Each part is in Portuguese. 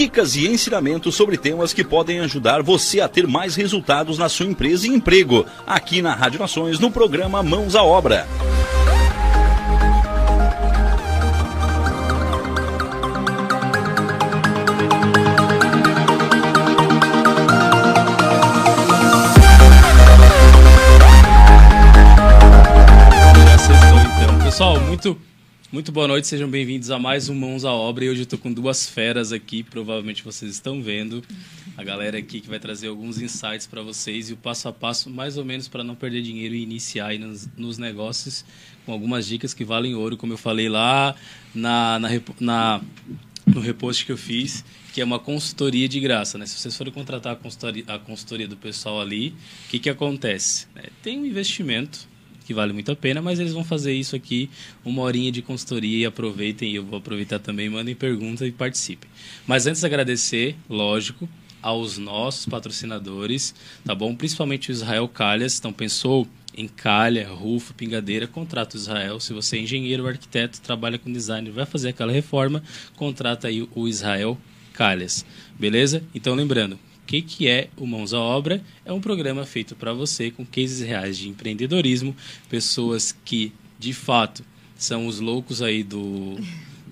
Dicas e ensinamentos sobre temas que podem ajudar você a ter mais resultados na sua empresa e emprego. Aqui na Rádio Nações, no programa Mãos à Obra. Pessoal, muito, muito boa noite, sejam bem-vindos a mais um Mãos à Obra. E hoje eu estou com duas feras aqui, provavelmente vocês estão vendo. A galera aqui que vai trazer alguns insights para vocês e o passo a passo, mais ou menos para não perder dinheiro e iniciar nos, nos, negócios, com algumas dicas que valem ouro, como eu falei lá na, na, na no repost que eu fiz, que é uma consultoria de graça. Né? Se vocês forem contratar a consultoria, a consultoria do pessoal ali, o que, que acontece? É, tem um investimento que vale muito a pena, mas eles vão fazer isso aqui, uma horinha de consultoria e aproveitem, eu vou aproveitar também, mandem perguntas e participem. Mas antes de agradecer, lógico, aos nossos patrocinadores, tá bom? Principalmente o Israel Calhas, então pensou em calha, rufo, pingadeira, contrata o Israel. Se você é engenheiro arquiteto, trabalha com design, vai fazer aquela reforma, contrata aí o Israel Calhas. Beleza? Então lembrando, que, que é o Mãos à Obra? É um programa feito para você com cases reais de empreendedorismo, pessoas que, de fato, são os loucos aí do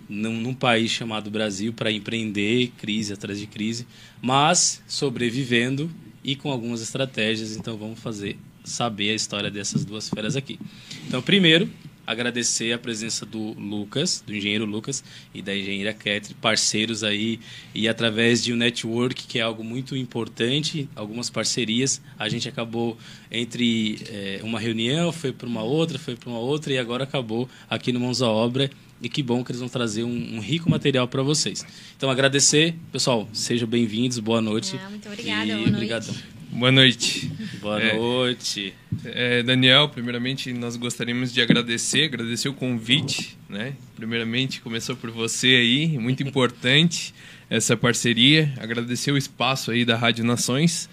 num, num país chamado Brasil para empreender, crise atrás de crise, mas sobrevivendo e com algumas estratégias. Então vamos fazer saber a história dessas duas feras aqui. Então, primeiro, agradecer a presença do Lucas, do engenheiro Lucas e da engenheira Ketri, parceiros aí e através de um network que é algo muito importante, algumas parcerias, a gente acabou entre é, uma reunião, foi para uma outra, foi para uma outra e agora acabou aqui no Mãos à Obra e que bom que eles vão trazer um, um rico material para vocês. Então agradecer, pessoal, sejam bem-vindos, boa noite. Ah, muito obrigada, e boa obrigadão. Boa noite. Boa é, noite. É, Daniel, primeiramente nós gostaríamos de agradecer, agradecer o convite, né? Primeiramente começou por você aí, muito importante essa parceria, agradecer o espaço aí da Rádio Nações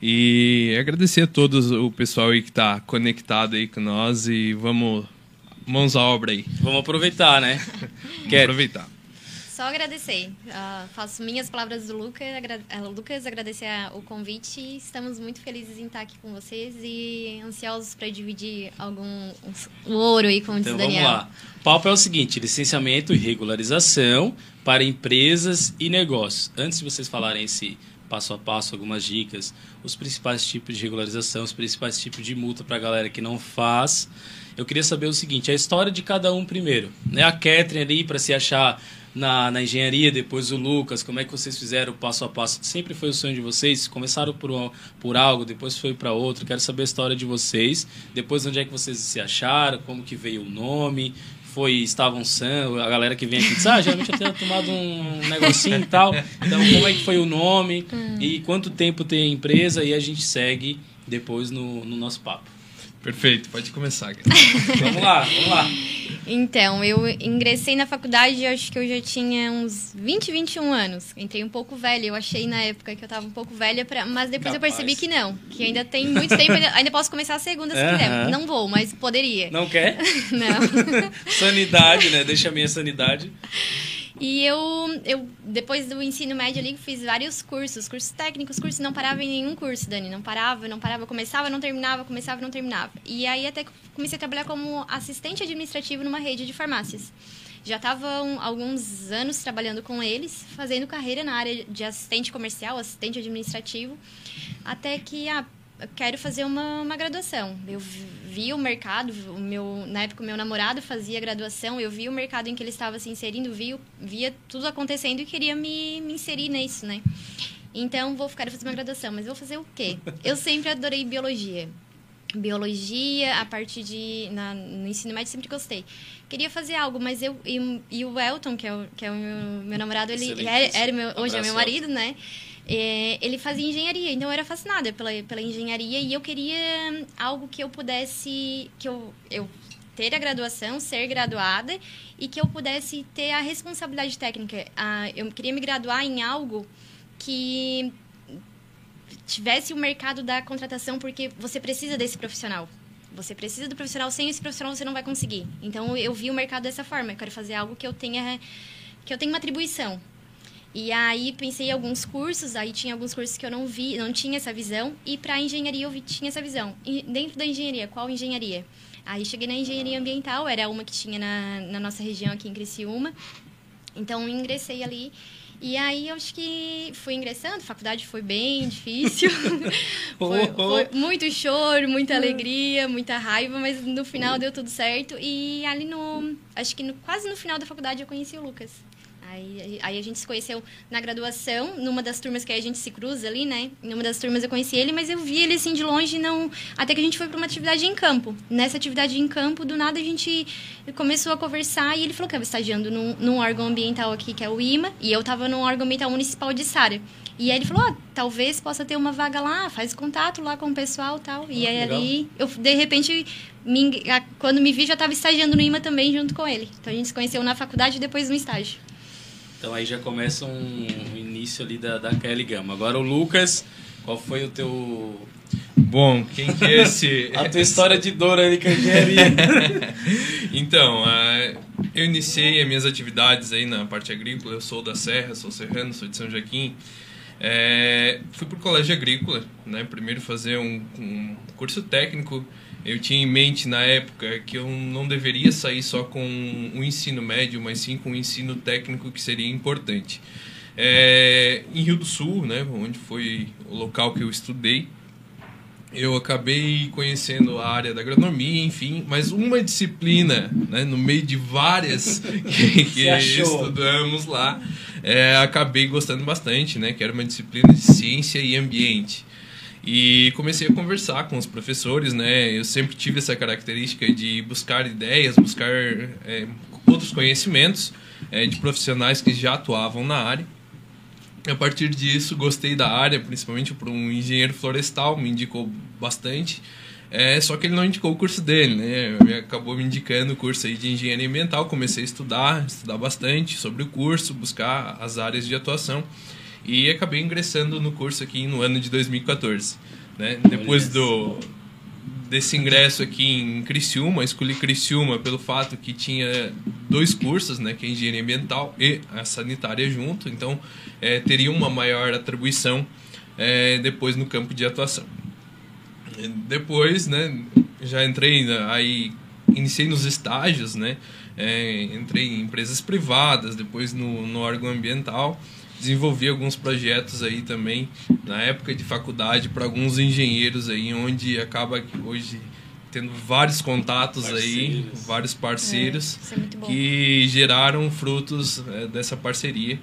e agradecer a todos o pessoal aí que está conectado aí com nós e vamos mãos à obra aí. Vamos aproveitar, né? vamos aproveitar. Só agradecer. Uh, faço minhas palavras do Lucas, agra uh, Lucas agradecer o convite. Estamos muito felizes em estar aqui com vocês e ansiosos para dividir algum ouro aí, como então, Daniel. Vamos lá. O papo é o seguinte: licenciamento e regularização para empresas e negócios. Antes de vocês falarem esse passo a passo, algumas dicas, os principais tipos de regularização, os principais tipos de multa para a galera que não faz. Eu queria saber o seguinte: a história de cada um primeiro. Né? A Catherine ali, para se achar na, na engenharia, depois o Lucas, como é que vocês fizeram o passo a passo? Sempre foi o sonho de vocês? Começaram por, por algo, depois foi para outro. Quero saber a história de vocês. Depois, onde é que vocês se acharam? Como que veio o nome? Foi, estavam sã, a galera que vem aqui diz, ah, geralmente eu tenho tomado um negocinho e tal. Então, como é que foi o nome? Hum. E quanto tempo tem a empresa? E a gente segue depois no, no nosso papo. Perfeito, pode começar. vamos lá, vamos lá. Então, eu ingressei na faculdade, acho que eu já tinha uns 20, 21 anos. Entrei um pouco velha, eu achei na época que eu estava um pouco velha, pra... mas depois Capaz. eu percebi que não. Que ainda tem muito tempo, ainda, posso começar a segunda se quiser. Não vou, mas poderia. Não quer? não. sanidade, né? Deixa a minha sanidade. E eu, eu, depois do ensino médio ali, fiz vários cursos, cursos técnicos, cursos, não parava em nenhum curso, Dani. Não parava, não parava, começava, não terminava, começava, não terminava. E aí até comecei a trabalhar como assistente administrativo numa rede de farmácias. Já estava alguns anos trabalhando com eles, fazendo carreira na área de assistente comercial, assistente administrativo, até que, ah, quero fazer uma, uma graduação. Eu vi o mercado, o meu, na época o meu namorado fazia graduação, eu vi o mercado em que ele estava se inserindo, vi, via tudo acontecendo e queria me, me inserir nisso, né? Então, vou ficar fazer uma graduação, mas vou fazer o quê? Eu sempre adorei biologia. Biologia, a partir de... Na, no ensino médio, sempre gostei. Queria fazer algo, mas eu... E, e o Elton, que é o, que é o meu, meu namorado, ele era, era meu, hoje é meu marido, né? É, ele fazia engenharia, então eu era fascinada pela, pela engenharia e eu queria algo que eu pudesse, que eu, eu ter a graduação, ser graduada e que eu pudesse ter a responsabilidade técnica. Ah, eu queria me graduar em algo que tivesse o mercado da contratação, porque você precisa desse profissional. Você precisa do profissional, sem esse profissional você não vai conseguir. Então eu vi o mercado dessa forma, eu quero fazer algo que eu tenha que eu tenha uma atribuição. E aí pensei em alguns cursos, aí tinha alguns cursos que eu não vi, não tinha essa visão, e para engenharia eu vi, tinha essa visão. E dentro da engenharia, qual engenharia? Aí cheguei na engenharia ambiental, era uma que tinha na, na nossa região aqui em Criciúma. Então ingressei ali e aí eu acho que fui ingressando, a faculdade foi bem difícil. foi, foi, muito choro, muita alegria, muita raiva, mas no final deu tudo certo. E ali no. Acho que no, quase no final da faculdade eu conheci o Lucas. Aí, aí a gente se conheceu na graduação, numa das turmas que a gente se cruza ali, né? Numa das turmas eu conheci ele, mas eu vi ele assim de longe, não. Até que a gente foi para uma atividade em campo. Nessa atividade em campo, do nada a gente começou a conversar e ele falou que estava estagiando num, num órgão ambiental aqui, que é o IMA, e eu estava no órgão ambiental municipal de Sara. E aí ele falou, oh, talvez possa ter uma vaga lá, faz contato lá com o pessoal tal. e aí legal. ali, eu de repente, me, quando me vi, já estava estagiando no IMA também junto com ele. Então a gente se conheceu na faculdade e depois no estágio. Então aí já começa um, um início ali da, da Kelly Gama. Agora o Lucas, qual foi o teu. Bom, quem que é esse. a tua história de dor ali com a engenharia. então, uh, eu iniciei as minhas atividades aí na parte agrícola. Eu sou da Serra, sou serrano, sou de São Joaquim. É, fui para o colégio agrícola, né? Primeiro fazer um, um curso técnico eu tinha em mente na época que eu não deveria sair só com o ensino médio, mas sim com o ensino técnico que seria importante. É, em Rio do Sul, né, onde foi o local que eu estudei, eu acabei conhecendo a área da agronomia, enfim, mas uma disciplina, né, no meio de várias que, que estudamos lá, é, acabei gostando bastante, né, que era uma disciplina de ciência e ambiente. E comecei a conversar com os professores, né? Eu sempre tive essa característica de buscar ideias, buscar é, outros conhecimentos é, de profissionais que já atuavam na área. A partir disso, gostei da área, principalmente por um engenheiro florestal, me indicou bastante. É, só que ele não indicou o curso dele, né? Ele acabou me indicando o curso aí de engenharia ambiental. Comecei a estudar, estudar bastante sobre o curso, buscar as áreas de atuação e acabei ingressando no curso aqui no ano de 2014. Né? Depois do, desse ingresso aqui em Criciúma, escolhi Criciúma pelo fato que tinha dois cursos, né, que é engenharia ambiental e a sanitária junto, então é, teria uma maior atribuição é, depois no campo de atuação. Depois, né, já entrei aí iniciei nos estágios, né, é, entrei em empresas privadas, depois no, no órgão ambiental desenvolvi alguns projetos aí também na época de faculdade para alguns engenheiros aí onde acaba hoje tendo vários contatos parceiros. aí vários parceiros é, que geraram frutos é, dessa parceria.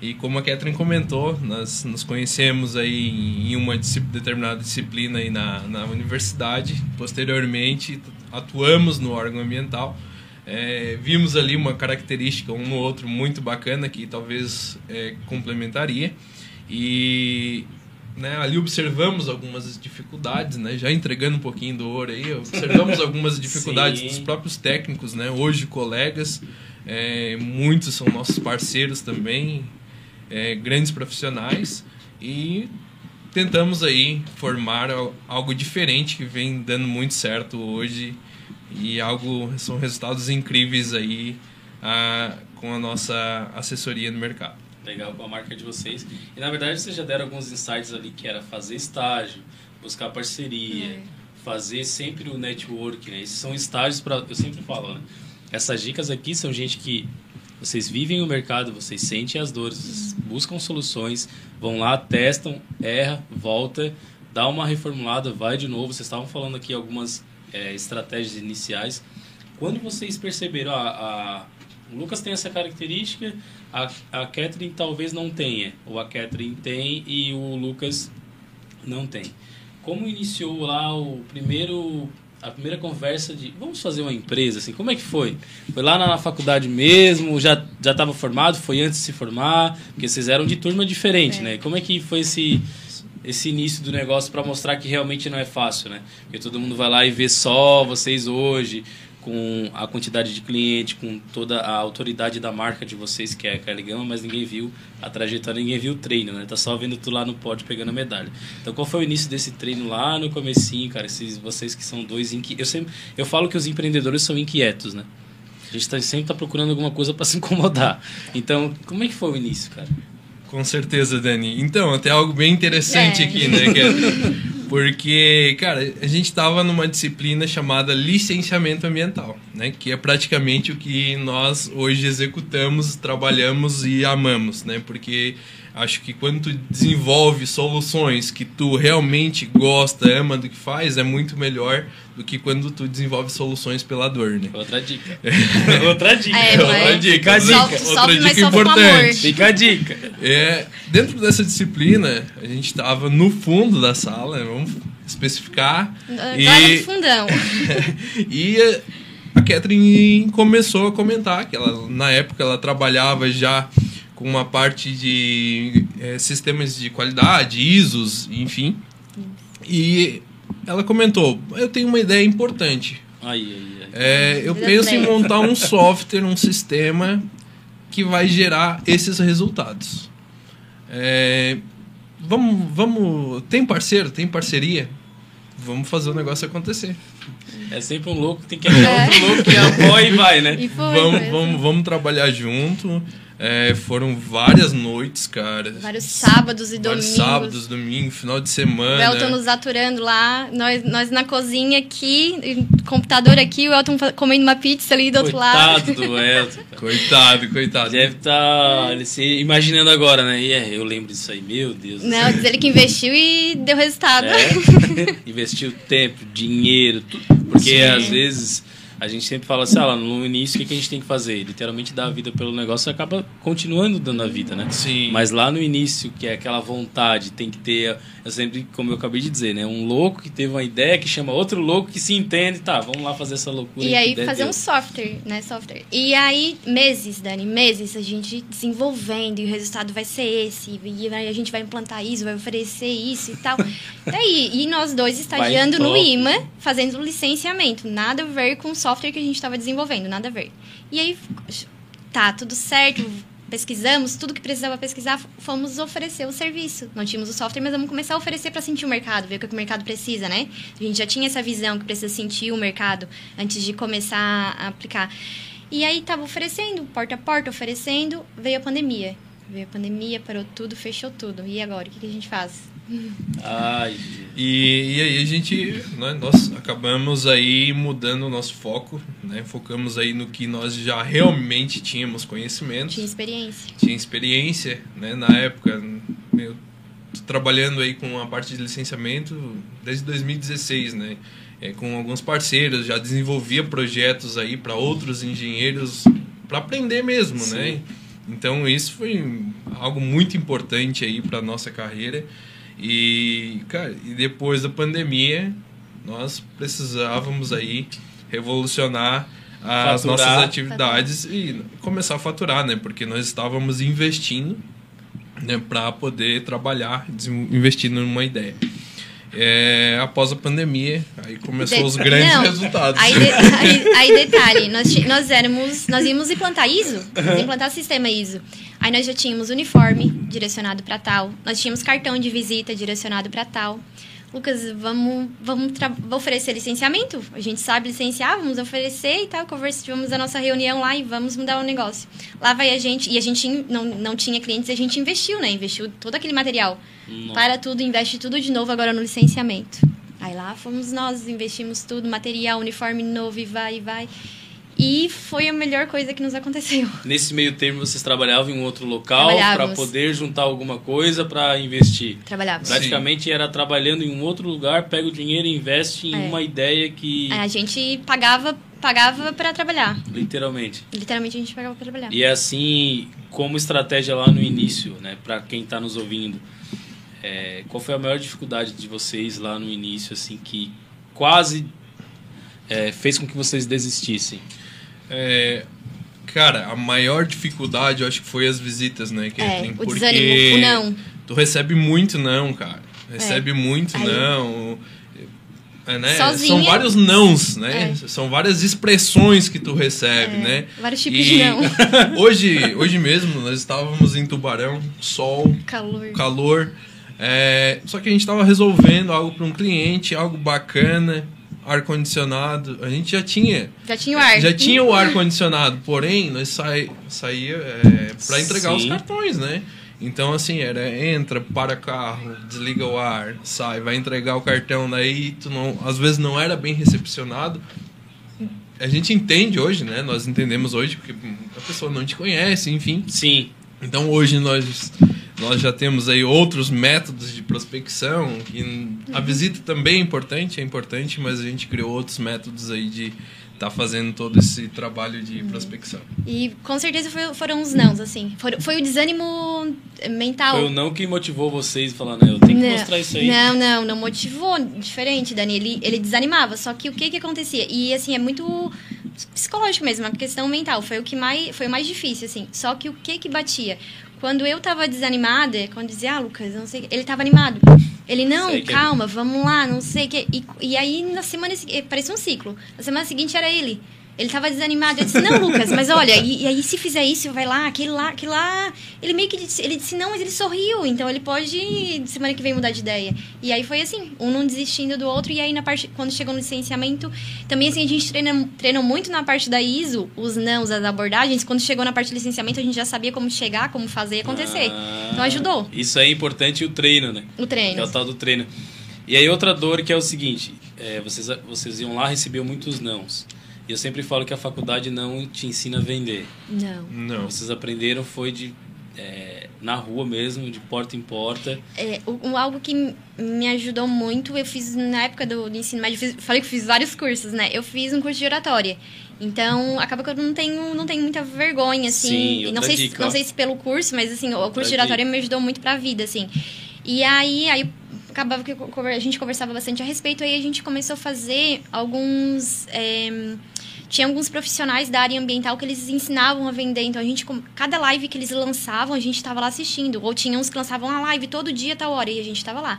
E como a Catherine comentou nós nos conhecemos aí em uma determinada disciplina aí na, na universidade. Posteriormente atuamos no órgão ambiental é, vimos ali uma característica um no outro muito bacana que talvez é, complementaria. E né, ali observamos algumas dificuldades, né, já entregando um pouquinho do ouro aí, observamos algumas dificuldades dos próprios técnicos, né, hoje colegas, é, muitos são nossos parceiros também, é, grandes profissionais. E tentamos aí formar algo diferente que vem dando muito certo hoje e algo são resultados incríveis aí ah, com a nossa assessoria no mercado. Legal com a marca de vocês. E na verdade vocês já deram alguns insights ali que era fazer estágio, buscar parceria, é. fazer sempre o network, né? Esses são estágios para eu sempre falo, né? Essas dicas aqui são gente que vocês vivem o mercado, vocês sentem as dores, vocês buscam soluções, vão lá, testam, erra, volta, dá uma reformulada, vai de novo. Vocês estavam falando aqui algumas é, estratégias iniciais. Quando vocês perceberam, a, a, o Lucas tem essa característica, a, a Catherine talvez não tenha, ou a Catherine tem e o Lucas não tem. Como iniciou lá o primeiro a primeira conversa de vamos fazer uma empresa assim como é que foi foi lá na, faculdade mesmo já já estava formado foi antes de se formar porque vocês eram de turma diferente é. né como é que foi esse esse início do negócio para mostrar que realmente não é fácil, né? Porque todo mundo vai lá e vê só vocês hoje, com a quantidade de cliente, com toda a autoridade da marca de vocês, que é a Kelly Gama, mas ninguém viu a trajetória, ninguém viu o treino, né? Tá só vendo tu lá no pódio pegando a medalha. Então, qual foi o início desse treino lá no comecinho, cara? Esses, vocês que são dois inquietos. Eu, sempre, eu falo que os empreendedores são inquietos, né? A gente tá, sempre tá procurando alguma coisa para se incomodar. Então, como é que foi o início, cara? Com certeza, Dani. Então, até algo bem interessante é. aqui, né? É porque, cara, a gente estava numa disciplina chamada licenciamento ambiental, né? Que é praticamente o que nós hoje executamos, trabalhamos e amamos, né? Porque Acho que quando tu desenvolve soluções que tu realmente gosta, ama do que faz, é muito melhor do que quando tu desenvolve soluções pela dor, né? Outra dica. outra dica. É, outra dica. Fica a dica. outra dica importante. Fica a dica. É, dentro dessa disciplina, a gente estava no fundo da sala, vamos especificar. Agora e... fundão. e a Catherine começou a comentar que ela, na época, ela trabalhava já com uma parte de é, sistemas de qualidade, ISOs, enfim. E ela comentou: Eu tenho uma ideia importante. Aí, aí, aí. É, eu penso em montar um software, um sistema que vai gerar esses resultados. É, vamos, vamos. Tem parceiro? Tem parceria? Vamos fazer o negócio acontecer. É sempre um louco, tem que achar é. outro louco que apoia e vai, né? E foi, vamos, vamos, vamos trabalhar junto. É, foram várias noites, cara. Vários sábados e Vários domingos. sábados, domingo, final de semana. O Elton nos aturando lá, nós, nós na cozinha aqui, computador aqui, o Elton comendo uma pizza ali do coitado outro lado. Coitado do Elton. coitado, coitado. Deve estar tá, se imaginando agora, né? E é, eu lembro disso aí, meu Deus. Não, diz ele que investiu e deu resultado. É, investiu tempo, dinheiro, tudo. Porque Sim. às vezes a gente sempre fala assim, ah, no início o que a gente tem que fazer? Literalmente dar a vida pelo negócio e acaba continuando dando a vida, né? Sim. Mas lá no início, que é aquela vontade, tem que ter, eu sempre, como eu acabei de dizer, né? Um louco que teve uma ideia que chama outro louco que se entende, tá, vamos lá fazer essa loucura. E aí fazer um software, né? Software. E aí, meses, Dani, meses a gente desenvolvendo e o resultado vai ser esse. E aí a gente vai implantar isso, vai oferecer isso e tal. Daí, e nós dois estagiando no IMA, fazendo licenciamento. Nada a ver com software software que a gente estava desenvolvendo, nada a ver. E aí, tá, tudo certo, pesquisamos tudo que precisava pesquisar, fomos oferecer o serviço. Não tínhamos o software, mas vamos começar a oferecer para sentir o mercado, ver o que o mercado precisa, né? A gente já tinha essa visão que precisa sentir o mercado antes de começar a aplicar. E aí estava oferecendo, porta a porta, oferecendo, veio a pandemia. Veio a pandemia, parou tudo, fechou tudo. E agora, o que, que a gente faz? Ai, E, e aí a gente, né, nós acabamos aí mudando o nosso foco, né? Focamos aí no que nós já realmente tínhamos conhecimento, Tinha experiência. tinha experiência, né? Na época, eu tô trabalhando aí com a parte de licenciamento desde 2016, né? É, com alguns parceiros, já desenvolvia projetos aí para outros engenheiros para aprender mesmo, né? Então isso foi algo muito importante aí para nossa carreira. E, cara, e depois da pandemia, nós precisávamos aí revolucionar as Faturar. nossas atividades e começar a faturar, né? Porque nós estávamos investindo né, para poder trabalhar, investindo numa ideia. É, após a pandemia, aí começou De- os grandes Não, resultados. Aí, de- aí- aí detalhe, nós, nós éramos, nós íamos implantar ISO, nós implantar sistema ISO. Aí nós já tínhamos uniforme direcionado para tal, nós tínhamos cartão de visita direcionado para tal. Lucas, vamos, vamos oferecer licenciamento? A gente sabe licenciar, vamos oferecer e tal. Conversa, tivemos a nossa reunião lá e vamos mudar o negócio. Lá vai a gente, e a gente não, não tinha clientes, a gente investiu, né? Investiu todo aquele material. Nossa. Para tudo, investe tudo de novo agora no licenciamento. Aí lá fomos nós, investimos tudo, material, uniforme novo e vai e vai. E foi a melhor coisa que nos aconteceu. nesse meio termo vocês trabalhavam em um outro local para poder juntar alguma coisa para investir. Trabalhávamos. Praticamente era trabalhando em um outro lugar, pega o dinheiro e investe em É. uma ideia que. A gente pagava pagava para trabalhar. Literalmente. Literalmente a gente pagava para trabalhar. E é assim, como estratégia lá no início, né, para quem está nos ouvindo, é, qual foi a maior dificuldade de vocês lá no início, assim, que quase é, fez com que vocês desistissem? É, cara, a maior dificuldade eu acho que foi as visitas, né, É, Kathleen? o desânimo, o não. Tu recebe muito não, cara. Recebe muito Aí- não. É, né? São vários nãos, né? É. São várias expressões que tu recebe, É, né? vários tipos E de não. hoje, hoje mesmo nós estávamos em Tubarão, sol, Calor. calor. É, só que a gente estava resolvendo algo para um cliente, algo bacana, ar condicionado. A gente já tinha Já tinha o ar. já tinha o ar condicionado, porém nós sai, saía é, para entregar os Sim. cartões, né? Então assim era entra para carro, desliga o ar, sai, vai entregar o cartão daí tu não, às vezes não era bem recepcionado. A gente entende hoje, né? Nós entendemos hoje porque a pessoa não te conhece, enfim. Sim. Então hoje nós nós já temos aí outros métodos de prospecção que a visita também é importante, é importante, mas a gente criou outros métodos aí de estar fazendo todo esse trabalho de prospecção. E com certeza foi- foram os nãos, assim. Foi, foi o desânimo mental. Foi o não que motivou vocês a falar, né? Eu tenho que Não, mostrar isso aí. Não, não, não motivou. Diferente, Dani. Ele, ele desanimava. Só que o que que acontecia? E, assim, é muito psicológico mesmo, uma questão mental. Foi o que mais, foi o mais difícil, assim. Só que o que que batia? Quando eu tava desanimada, quando dizia, ah, Lucas, não sei, o quê", ele tava animado. Ele, não, Sei que é- calma, vamos lá, não sei o quê. E, e aí, na semana seguinte, parecia um ciclo. Na semana seguinte era ele. Ele tava desanimado. Eu disse, não, Lucas, mas olha, e, e aí se fizer isso, vai lá, aquele lá, aquele lá. Ele meio que disse, ele disse, não, mas ele sorriu, então ele pode semana que vem mudar de ideia. E aí foi assim, um não desistindo do outro, e aí na parte, quando chegou no licenciamento, também assim, a gente treina, treina muito na parte da ISO, os nãos, as abordagens. Quando chegou na parte de licenciamento, a gente já sabia como chegar, como fazer e acontecer. Ah, Então ajudou Isso é importante o treino, né? o Que é treino. o tal do treino. E aí outra dor que é o seguinte, é, vocês, vocês iam lá recebiam muitos nãos. E eu sempre falo que a faculdade não te ensina a vender. Não. Não. Vocês aprenderam foi de é, na rua mesmo, de porta em porta. É, algo que me ajudou muito, eu fiz na época do, do ensino médio, fiz- falei que fiz vários cursos, né? Eu fiz um curso de oratória. Então, acaba que eu não tenho, não tenho muita vergonha, assim. Sim, outra não sei, dica, se, não sei se pelo curso, mas assim, o curso de dica. oratória me ajudou muito pra vida, assim. E aí, aí acabava que a gente conversava bastante a respeito, aí a gente começou a fazer alguns. é, tinha alguns profissionais da área ambiental que eles ensinavam a vender. Então, a gente, cada live que eles lançavam, a gente estava lá assistindo. Ou tinha uns que lançavam a live todo dia, tal hora, e a gente estava lá.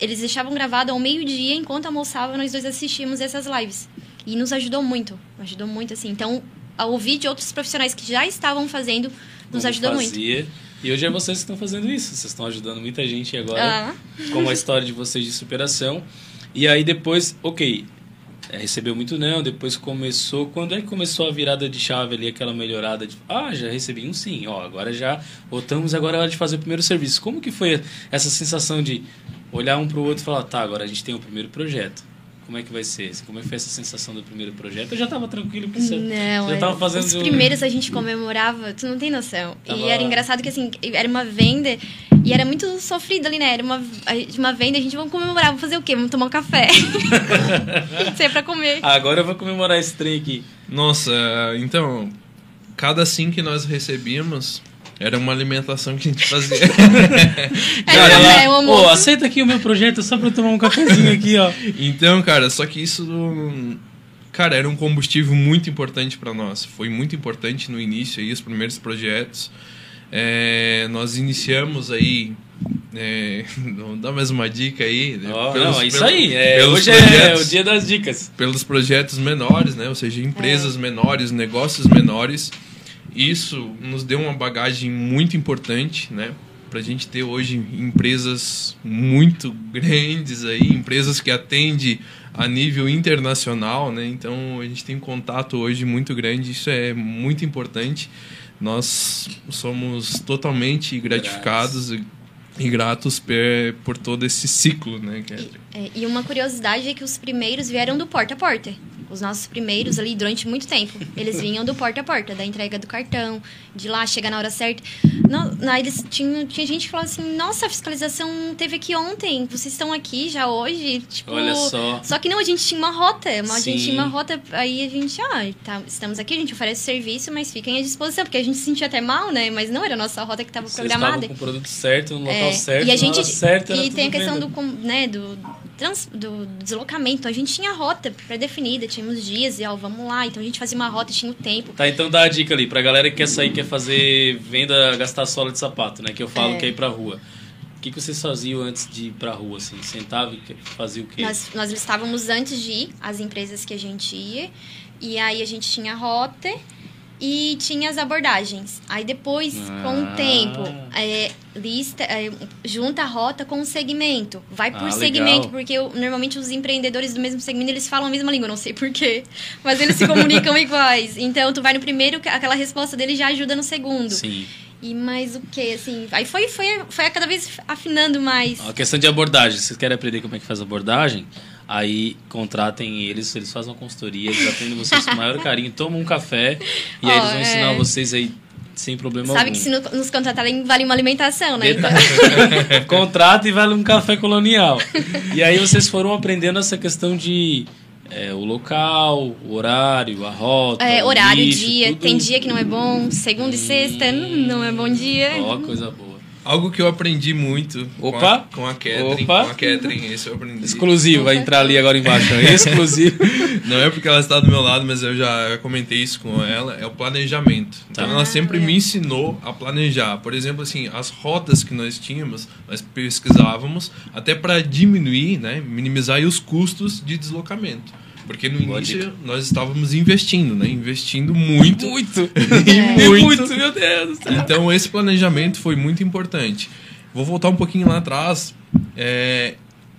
Eles deixavam gravado ao meio-dia, enquanto almoçava, nós dois assistimos essas lives. E nos ajudou muito. Ajudou muito, assim. Então, a ouvir de outros profissionais que já estavam fazendo, Nos como ajudou muito. fazia. E hoje é vocês que estão fazendo isso. Vocês estão ajudando muita gente agora Ah. com a história de vocês de superação. E aí depois, ok, é, recebeu muito não, depois começou. Quando é que começou a virada de chave ali, aquela melhorada de. Ah, já recebi um sim, ó, agora já voltamos, agora é hora de fazer o primeiro serviço. Como que foi essa sensação de olhar um pro outro e falar, tá, agora a gente tem o primeiro projeto. Como é que vai ser? Como é que foi essa sensação do primeiro projeto? Eu já tava tranquilo, porque você Não, já é, tava fazendo. os primeiros a gente comemorava, tu não tem noção. Tava- E era engraçado que assim, era uma venda e era muito sofrido ali, né? Era uma, uma venda, a gente vamos comemorar, vamos fazer o quê? Vamos tomar um café. Isso é pra comer. Agora eu vou comemorar esse trem aqui. Nossa, então, cada sim que nós recebíamos era uma alimentação que a gente fazia. Era, Cara, é, ela, Pô, almoço. aceita aqui o meu projeto só pra eu tomar um cafezinho aqui, ó. então, cara, só que isso. Cara, era um combustível muito importante para nós. Foi muito importante no início aí, os primeiros projetos. É, nós iniciamos aí. É, não dá mais uma dica aí. Ó, Pelos- não, é isso aí. É, hoje é o dia das dicas. pelos projetos menores, né? Ou seja, empresas menores, negócios menores. Isso nos deu uma bagagem muito importante, né? Pra gente ter hoje empresas muito grandes aí, empresas que atendem a nível internacional, né? Então a gente tem um contato hoje muito grande, isso é muito importante. Nós somos totalmente gratificados e, e gratos per- por todo esse ciclo, né, Catherine? É, e uma curiosidade é que os primeiros vieram do porta a porta. Os nossos primeiros ali, durante muito tempo, eles vinham do porta a porta, da entrega do cartão, de lá chegar na hora certa. Não, não, eles tinham, tinha gente que falava assim: Nossa, a fiscalização teve aqui ontem, vocês estão aqui já hoje. Tipo, Olha só. Só que não, a gente tinha uma rota. Uma, a gente tinha uma rota, aí a gente, ah, tá, estamos aqui, a gente oferece serviço, mas fiquem à disposição, porque a gente se sentia até mal, né? Mas não era a nossa rota que estava programada. com o produto certo, no local É, certo, e a na gente certa. e tem a questão do, né, do, trans, do deslocamento. A gente tinha rota pré-definida, tínhamos dias e ó, vamos lá. Então a gente fazia uma rota, tinha o tempo. Tá, então dá a dica ali pra galera que quer sair, quer fazer venda, gastar sola de sapato, né? Que eu falo É. que é ir pra rua. O que, que vocês faziam antes de ir pra rua, assim? Sentava e fazia o quê? Nós, nós listávamos antes de ir as empresas que a gente ia. E aí a gente tinha a rota e tinha as abordagens. Aí depois, com Ah. o tempo, é, lista, é, junta a rota com o segmento. Vai por Ah, segmento, legal. porque eu- normalmente os empreendedores do mesmo segmento, eles falam a mesma língua, não sei porquê. Mas eles se comunicam iguais. Então, tu vai no primeiro, que aquela resposta dele já ajuda no segundo. Sim. E mais o que, assim... Aí foi, foi, foi cada vez afinando mais. A questão de abordagem. Vocês querem aprender como é que faz a abordagem? Aí contratem eles, eles fazem uma consultoria, eles atendem vocês com o maior carinho, tomam um café e aí Ó, eles vão é. ensinar vocês aí sem problema Sabe algum. que se no- nos contratarem, vale uma alimentação, né? Contrata e vale um café colonial. E aí vocês foram aprendendo essa questão de é, o local, o horário, a rota. É, horário, lixo, dia. tudo. Tem dia que não é bom. Segunda e sexta hum, não é bom dia. Ó, coisa boa. Algo que eu aprendi muito Opa! com a, Catherine. Opa! Com a Catherine, isso eu aprendi. Exclusivo, vai entrar ali agora embaixo. é Exclusivo. Não é porque ela está do meu lado, mas eu já comentei isso com ela, é o planejamento. Então Tá. ela sempre me ensinou a planejar. Por exemplo, assim, as rotas que nós tínhamos, nós pesquisávamos até para diminuir, né, minimizar os custos de deslocamento. Porque no Boa início dica. nós estávamos investindo, né? Investindo muito. Muito. E muito. meu Deus. Então esse planejamento foi muito importante. Vou voltar um pouquinho lá atrás. É,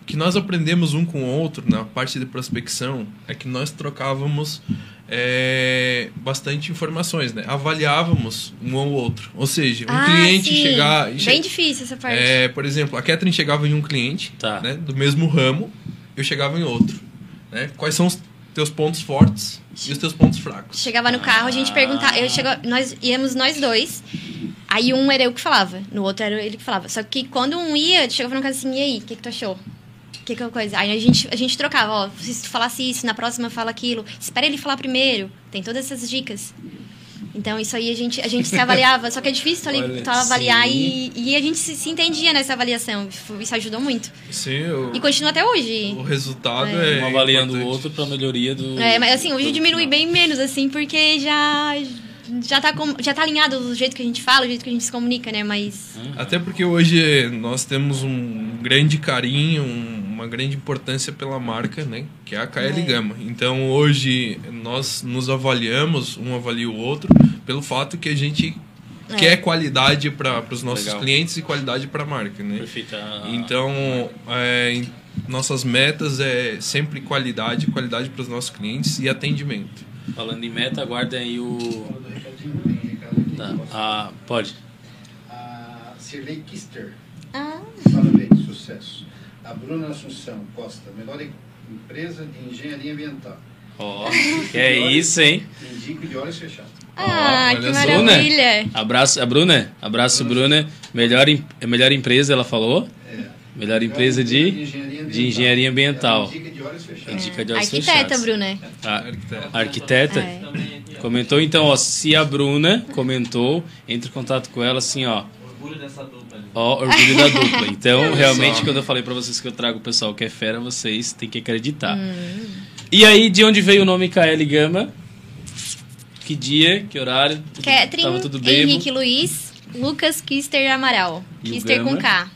que nós aprendemos um com o outro na parte de prospecção é que nós trocávamos é, bastante informações, né? Avaliávamos um ao outro. Ou seja, um Ah, cliente sim. chegar. Bem difícil essa parte. É, por exemplo, a Catherine chegava em um cliente Tá. né, do mesmo ramo, eu chegava em outro. Né? Quais são os teus pontos fortes e os teus pontos fracos? Chegava no carro, a gente perguntava. Eu chego, nós íamos nós dois. Aí um era eu que falava, no outro era ele que falava. Só que quando um ia, chegava no caso assim, e aí, o que, que tu achou? Que que é coisa? Aí a gente, a gente trocava, ó, se tu falasse isso, na próxima fala aquilo. Espera ele falar primeiro. Tem todas essas dicas. Então, isso aí a gente, a gente se avaliava. Só que é difícil tu, ali, Olha, tu avaliar e, e a gente se, se entendia nessa avaliação. Isso ajudou muito. Sim, o, E continua até hoje. o resultado É. é. Um avaliando o outro pra melhoria do. É, mas assim, hoje diminui bem menos, assim, porque já. Já tá, com, já tá alinhado do jeito que a gente fala, do jeito que a gente se comunica, né? Mas. Até porque hoje nós temos um grande carinho, um- uma grande importância pela marca, né? Que é a KL É. Gama. Então hoje nós nos avaliamos, um avalia o outro, pelo fato que a gente quer qualidade para os nossos Legal. clientes e qualidade para a marca, né? Perfeito. Ah, Então, é, nossas metas é sempre qualidade, qualidade para os nossos clientes e atendimento. Falando em meta, aguardem aí o. Tá. Ah, pode. A Cirlei Kister, Ah, parabéns, sucesso. A Bruna Assunção Costa, melhor em- empresa de engenharia ambiental. Ó, que é isso, hein? Indico de olhos fechados. ah olha que maravilha. Abraço, a Bruna. Abraço, Bruna. Melhor, em- melhor empresa, ela falou. Melhor empresa de, de engenharia ambiental. Indica de olhos fechados. Indica de olhos Arquiteta, fechados. Bruna. A Arquiteto. arquiteta É. comentou, então, ó, se a Bruna comentou, entre em contato com ela, assim, ó. Ó, orgulho da dupla. Então, realmente, quando eu falei pra vocês que eu trago o pessoal que é fera, vocês têm que acreditar. E aí, de onde veio o nome KL Gama? Que dia, que horário? Tudo- Catherine, Tava tudo bem? Henrique Luiz, Lucas Kister Amaral. E Kister com? K.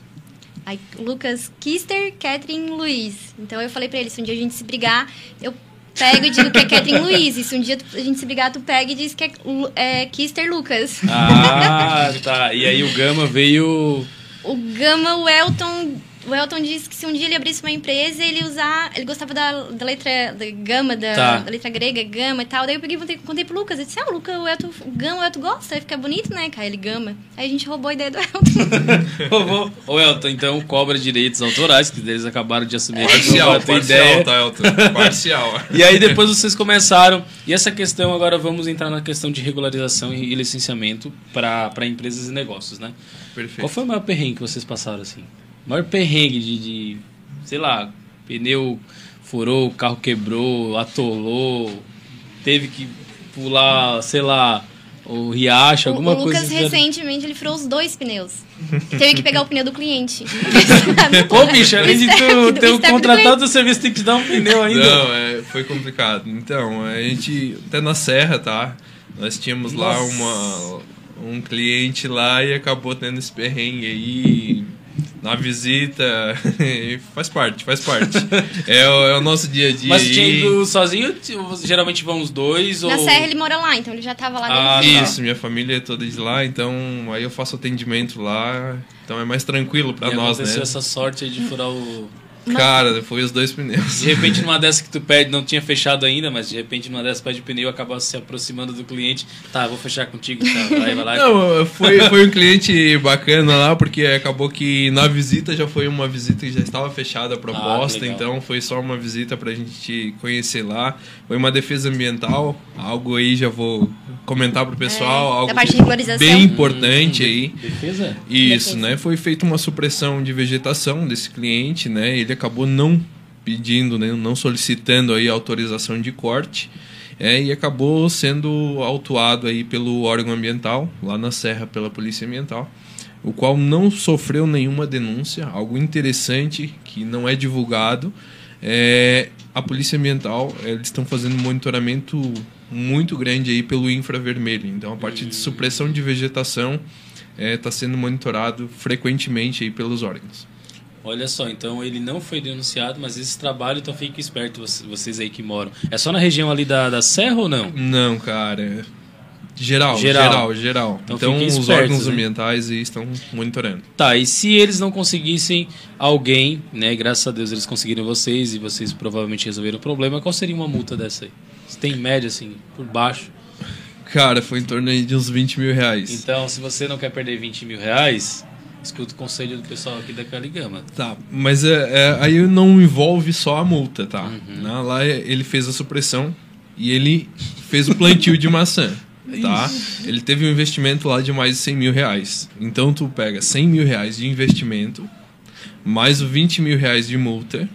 Aí, Lucas Kister, Catherine Luiz. Então eu falei pra ele, se um dia a gente se brigar, eu pego e digo que é Catherine Luiz. E se um dia a gente se brigar, tu pega e diz que é, é Kister Lucas. Ah, tá. E aí o Gama veio. O Gama, o Elton, o Elton disse que se um dia ele abrisse uma empresa, ele usar, ele gostava da, da letra da gama, da, Tá. da letra grega, gama e tal. Daí eu peguei e contei, contei pro Lucas, eu disse, ah, o Lucas, o Elton, Gama, o Elton gosta, aí fica bonito, né, cara, ele gama. Aí a gente roubou a ideia do Elton. Vou- Ô, Elton, então cobra direitos autorais, que eles acabaram de assumir aqui, Parcial, roubaram a tua parcial, ideia. tá, Elton? Parcial. E aí depois vocês começaram. E essa questão, agora vamos entrar na questão de regularização e licenciamento para empresas e negócios, né? Perfeito. Qual foi o maior perrengue que vocês passaram, assim? O maior perrengue de, de, sei lá, pneu furou, o carro quebrou, atolou, teve que pular, sei lá, o riacho, O, alguma o coisa. Lucas, assim. recentemente, ele furou os dois pneus. Teve que pegar o pneu do cliente. Ô, bicho, além de O tu ter o um contratado do serviço, tem que te dar um pneu ainda. Não, é, foi complicado. Então, a gente, até na Serra, tá? Nós tínhamos lá Nossa. uma, um cliente lá e acabou tendo esse perrengue aí na visita. Faz parte, faz parte. é, o, é o nosso dia a dia Mas tinha ido sozinho? Geralmente vão os dois? Na ou... Serra ele mora lá, então ele já tava lá. Ah. Isso, minha família é toda de lá, então aí eu faço atendimento lá, então é mais tranquilo pra E nós, né? aconteceu essa sorte aí de furar o... Cara, foi os dois pneus. De repente, numa dessa que tu pede, não tinha fechado ainda, mas de repente, numa dessa pede o pneu, acaba se aproximando do cliente. Tá, vou fechar contigo, tá? Vai, vai lá. Não, foi, foi um cliente bacana lá, porque acabou que na visita já foi uma visita que já estava fechada a proposta, Ah, então foi só uma visita pra gente conhecer lá. Foi uma defesa ambiental, algo aí já vou comentar pro pessoal, É, algo da parte de regularização. bem importante aí. Defesa? Isso, Defesa. né? Foi feita uma supressão de vegetação desse cliente, né? Ele acabou não pedindo, né? não solicitando aí autorização de corte. É, e acabou sendo autuado aí pelo órgão ambiental, lá na Serra, pela Polícia Ambiental, o qual não sofreu nenhuma denúncia, algo interessante que não é divulgado. É, a Polícia Ambiental, eles estão fazendo um monitoramento muito grande aí pelo infravermelho. Então, a parte de supressão de vegetação está sendo monitorado frequentemente aí pelos órgãos. Olha só, então ele não foi denunciado, mas esse trabalho, então fique esperto, vocês- aí que moram. É só na região ali da, da Serra ou não? Não, cara. Geral, Geral. geral, geral. Então Então, os espertos, órgãos né? ambientais estão monitorando. Tá, e se eles não conseguissem alguém, né? Graças a Deus eles conseguiram vocês e vocês provavelmente resolveram o problema, qual seria uma multa dessa aí? Se tem média, assim, por baixo. Cara, foi em torno aí de uns 20 mil reais. Então, se você não quer perder 20 mil reais, escuta o conselho do pessoal aqui da Caligama. Tá, mas é, é, aí não envolve só a multa, tá? Uhum. Na- Lá é- ele fez a supressão e ele fez o plantio de maçã, tá? Ele teve um investimento lá de mais de 100 mil reais. Então tu pega 100 mil reais de investimento, mais o 20 mil reais de multa,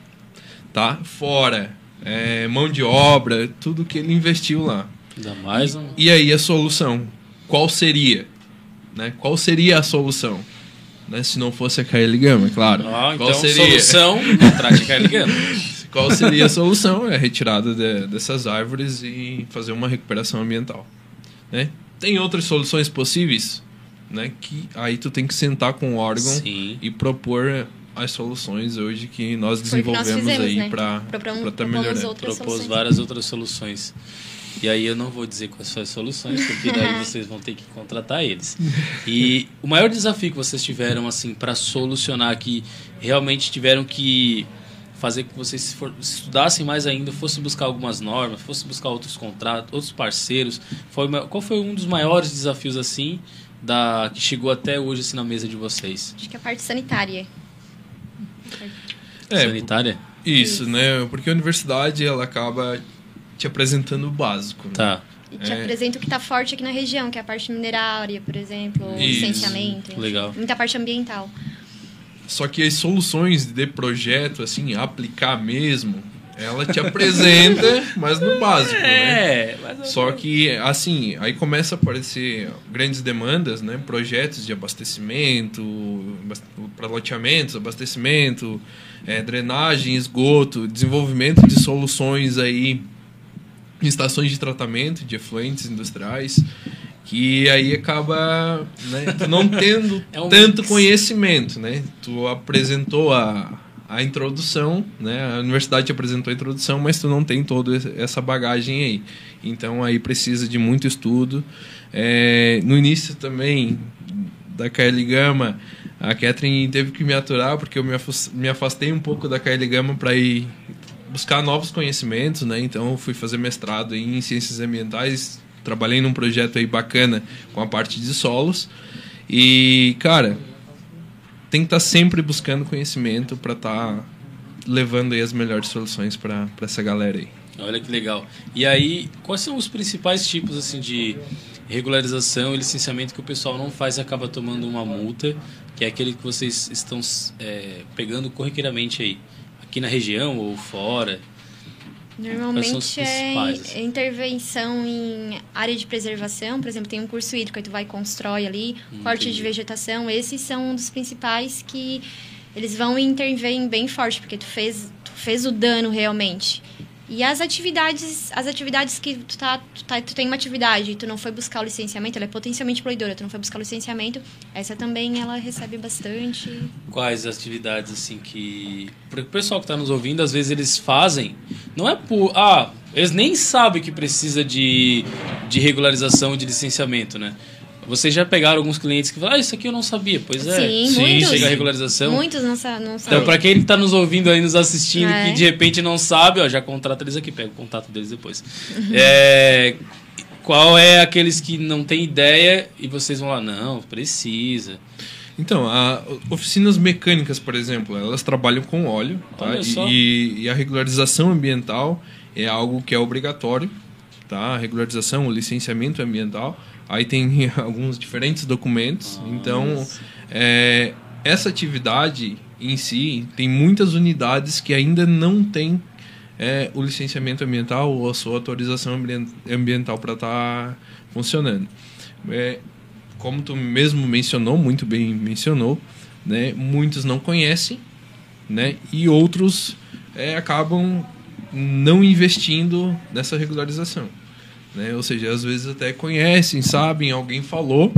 tá? Fora é, mão de obra, tudo que ele investiu lá. Ainda mais um... E aí a solução, qual seria? Né? Qual seria a solução? Né? Se não fosse a KL Gama, claro. Ah, então, qual seria? solução, contrate a Caligama. Qual seria a solução? É a retirada de- dessas árvores e fazer uma recuperação ambiental. Né? Tem outras soluções possíveis, né? Que aí tu tem que sentar com o órgão Sim. e propor as soluções hoje que nós que nós desenvolvemos fizemos, aí né? para estar propomos melhorando. Propôs soluções. várias outras soluções. E aí eu não vou dizer quais são as soluções, porque daí vocês vão ter que contratar eles. E o maior desafio que vocês tiveram assim para solucionar que realmente tiveram que fazer que vocês estudassem mais ainda, fossem buscar algumas normas, fossem buscar outros contratos, outros parceiros. Foi, qual foi um dos maiores desafios assim da que chegou até hoje assim, na mesa de vocês? Acho que é a parte sanitária. É, sanitária? Isso, Isso, né? Porque a universidade ela acaba te apresentando o básico. Né? Tá. E te é. apresenta o que está forte aqui na região, que é a parte minerária, por exemplo, licenciamento. Legal. Muita parte ambiental. Só que as soluções de projeto, assim, aplicar mesmo, ela te apresenta, mas no básico, é, né? Só que, assim, aí começa a aparecer grandes demandas, né? Projetos de abastecimento, para loteamentos, abastecimento, é, drenagem, esgoto, desenvolvimento de soluções aí em estações de tratamento de efluentes industriais que aí acaba né, não tendo é um tanto mix. conhecimento, né? Tu apresentou a, a introdução, né? A universidade te apresentou a introdução, mas tu não tem toda essa bagagem aí. Então aí precisa de muito estudo. É, no início também da KL Gama, a Catherine teve que me aturar porque eu me afastei um pouco da KL Gama para ir buscar novos conhecimentos, né? Então fui fazer mestrado em ciências ambientais trabalhei num projeto aí bacana com a parte de solos. E, cara, tem que estar tá sempre buscando conhecimento para estar tá levando aí as melhores soluções para essa galera aí. Olha que legal. E aí, quais são os principais tipos assim de regularização e licenciamento que o pessoal não faz e acaba tomando uma multa, que é aquele que vocês estão é, pegando corriqueiramente aí, aqui na região ou fora? Normalmente é intervenção em área de preservação, por exemplo, tem um curso hídrico, aí tu vai constrói ali, hum, corte entendi. de vegetação, esses são um dos principais que eles vão intervir bem forte, porque tu fez, tu fez o dano realmente. E as atividades, as atividades que tu, tá, tu, tá, tu tem uma atividade e tu não foi buscar o licenciamento, ela é potencialmente poluidora, tu não foi buscar o licenciamento, essa também ela recebe bastante. Quais atividades assim que. Porque o pessoal que está nos ouvindo, às vezes eles fazem, não é por. Ah, eles nem sabem que precisa de, de regularização de licenciamento, né? Vocês já pegaram alguns clientes que falam, ah, isso aqui eu não sabia. Pois é. Sim, Sim muitos. Chega a regularização. Muitos não, sa não sabem. Então, para quem está nos ouvindo aí, nos assistindo, é. que de repente não sabe, ó, já contrata eles aqui, pega o contato deles depois. Uhum. É, qual é aqueles que não tem ideia e vocês vão lá, não, precisa. Então, a, oficinas mecânicas, por exemplo, elas trabalham com óleo, tá? E, e, a regularização ambiental é algo que é obrigatório, tá? A regularização, o licenciamento ambiental Aí tem alguns diferentes documentos. Nossa. Então, é, essa atividade em si tem muitas unidades que ainda não têm é, o licenciamento ambiental ou a sua autorização ambiental para estar tá funcionando. É, como tu mesmo mencionou, muito bem mencionou, né, muitos não conhecem né, e outros é, acabam não investindo nessa regularização. Né? Ou seja, às vezes até conhecem, sabem, alguém falou,